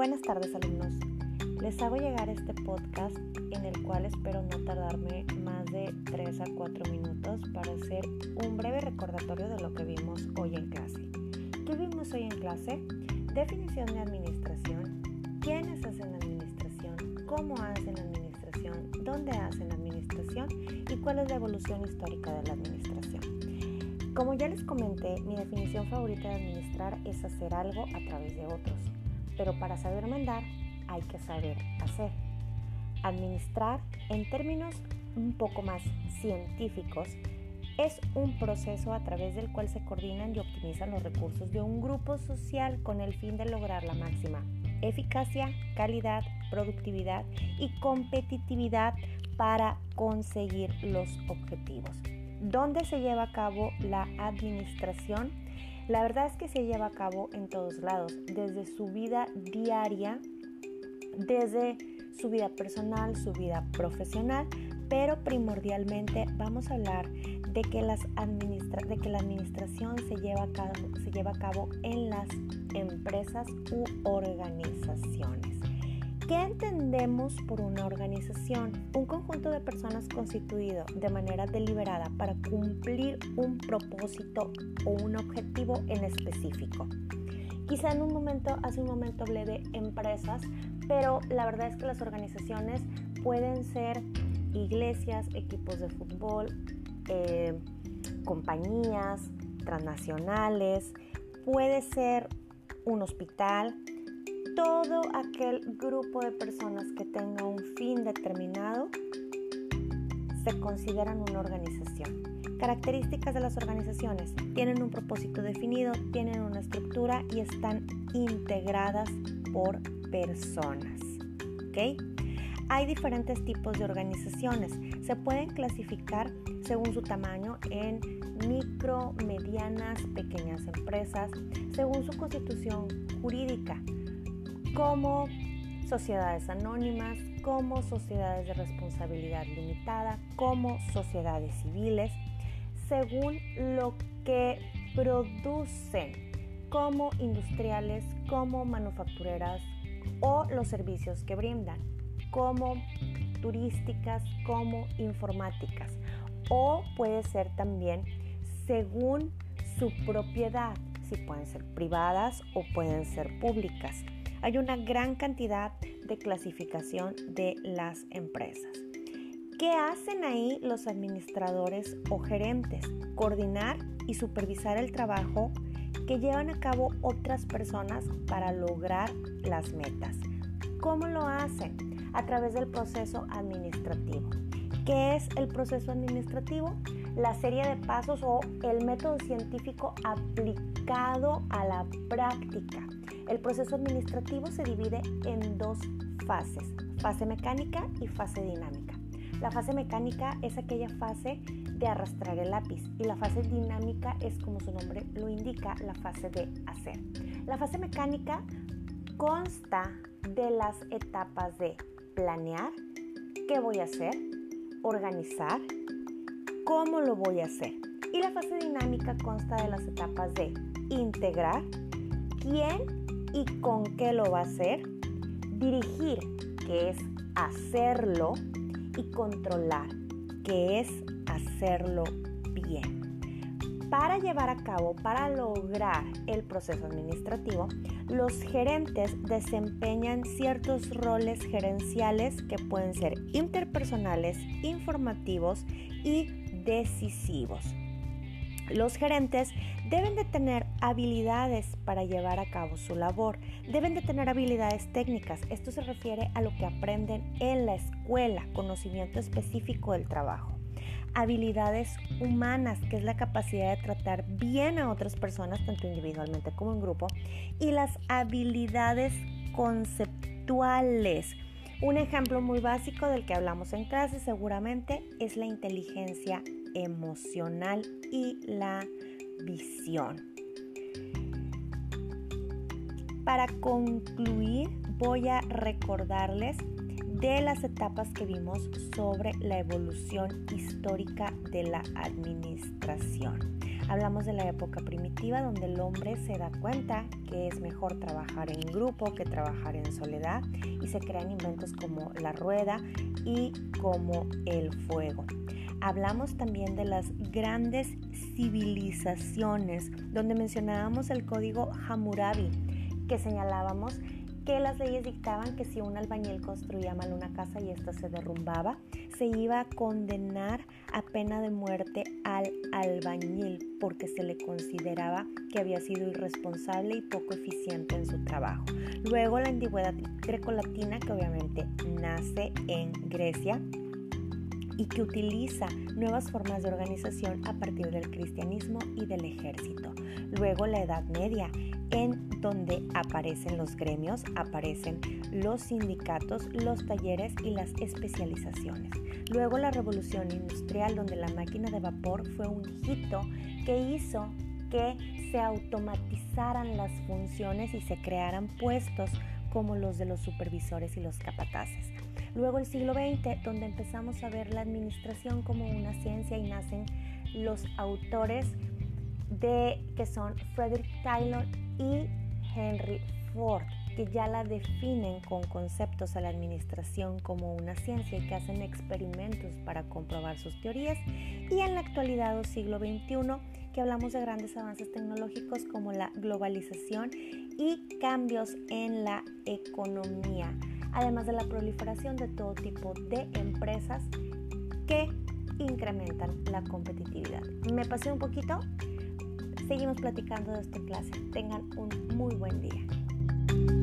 Buenas tardes alumnos. Les hago llegar este podcast en el cual espero no tardarme más de 3 a 4 minutos para hacer un breve recordatorio de lo que vimos hoy en clase. ¿Qué vimos hoy en clase? Definición de administración, quiénes hacen administración, cómo hacen administración, dónde hacen administración y cuál es la evolución histórica de la administración. Como ya les comenté, mi definición favorita de administrar es hacer algo a través de otros, pero para saber mandar hay que saber hacer. Administrar, en términos un poco más científicos, es un proceso a través del cual se coordinan y optimizan los recursos de un grupo social con el fin de lograr la máxima eficacia, calidad, productividad y competitividad para conseguir los objetivos. ¿Dónde se lleva a cabo la administración? La verdad es que se lleva a cabo en todos lados, desde su vida diaria, desde su vida personal, su vida profesional, pero primordialmente vamos a hablar de que, las de que la administración se lleva, se lleva a cabo en las empresas u organizaciones. ¿Qué entendemos por una organización? Un conjunto de personas constituido de manera deliberada para cumplir un propósito o un objetivo en específico. Quizá en un momento, hace un momento hablé de empresas, pero la verdad es que las organizaciones pueden ser iglesias, equipos de fútbol, eh, compañías transnacionales, puede ser un hospital, todo aquel grupo de personas que tenga un fin determinado se consideran una organización. Características de las organizaciones. Tienen un propósito definido, tienen una estructura y están integradas por personas. Hay diferentes tipos de organizaciones. Se pueden clasificar según su tamaño en micro, medianas, pequeñas empresas, según su constitución jurídica como sociedades anónimas, como sociedades de responsabilidad limitada, como sociedades civiles, según lo que producen, como industriales, como manufactureras o los servicios que brindan, como turísticas, como informáticas, o puede ser también según su propiedad, si pueden ser privadas o pueden ser públicas hay una gran cantidad de clasificación de las empresas. ¿Qué hacen ahí los administradores o gerentes? Coordinar y supervisar el trabajo que llevan a cabo otras personas para lograr las metas. ¿Cómo lo hacen? A través del proceso administrativo. ¿Qué es el proceso administrativo? La serie de pasos o el método científico aplicado a la práctica el proceso administrativo se divide en dos fases, fase mecánica y fase dinámica. La fase mecánica es aquella fase de arrastrar el lápiz y la fase dinámica es como su nombre lo indica, la fase de hacer. La fase mecánica consta de las etapas de planear, qué voy a hacer, organizar, cómo lo voy a hacer. Y la fase dinámica consta de las etapas de integrar, quién y con qué lo va a hacer, dirigir, que es hacerlo, y controlar, que es hacerlo bien. Para llevar a cabo, para lograr el proceso administrativo, los gerentes desempeñan ciertos roles gerenciales que pueden ser interpersonales, informativos y decisivos. Los gerentes deben de tener habilidades para llevar a cabo su labor, deben de tener habilidades técnicas. Esto se refiere a lo que aprenden en la escuela, conocimiento específico del trabajo. Habilidades humanas, que es la capacidad de tratar bien a otras personas, tanto individualmente como en grupo. Y las habilidades conceptuales. Un ejemplo muy básico del que hablamos en clase seguramente es la inteligencia emocional y la visión. Para concluir, voy a recordarles de las etapas que vimos sobre la evolución histórica de la administración. Hablamos de la época primitiva donde el hombre se da cuenta que es mejor trabajar en grupo que trabajar en soledad y se crean inventos como la rueda y como el fuego. Hablamos también de las grandes civilizaciones donde mencionábamos el código Hammurabi que señalábamos que las leyes dictaban que si un albañil construía mal una casa y ésta se derrumbaba, se iba a condenar a pena de muerte al albañil porque se le consideraba que había sido irresponsable y poco eficiente en su trabajo. Luego la antigüedad grecolatina, que obviamente nace en Grecia, y que utiliza nuevas formas de organización a partir del cristianismo y del ejército. Luego la Edad Media, en donde aparecen los gremios, aparecen los sindicatos, los talleres y las especializaciones. Luego la Revolución Industrial, donde la máquina de vapor fue un hito que hizo que se automatizaran las funciones y se crearan puestos como los de los supervisores y los capataces. Luego el siglo XX, donde empezamos a ver la administración como una ciencia y nacen los autores de que son Frederick Taylor y Henry Ford, que ya la definen con conceptos a la administración como una ciencia y que hacen experimentos para comprobar sus teorías. Y en la actualidad o siglo XXI, que hablamos de grandes avances tecnológicos como la globalización y cambios en la economía además de la proliferación de todo tipo de empresas que incrementan la competitividad. Me pasé un poquito, seguimos platicando de esta clase. Tengan un muy buen día.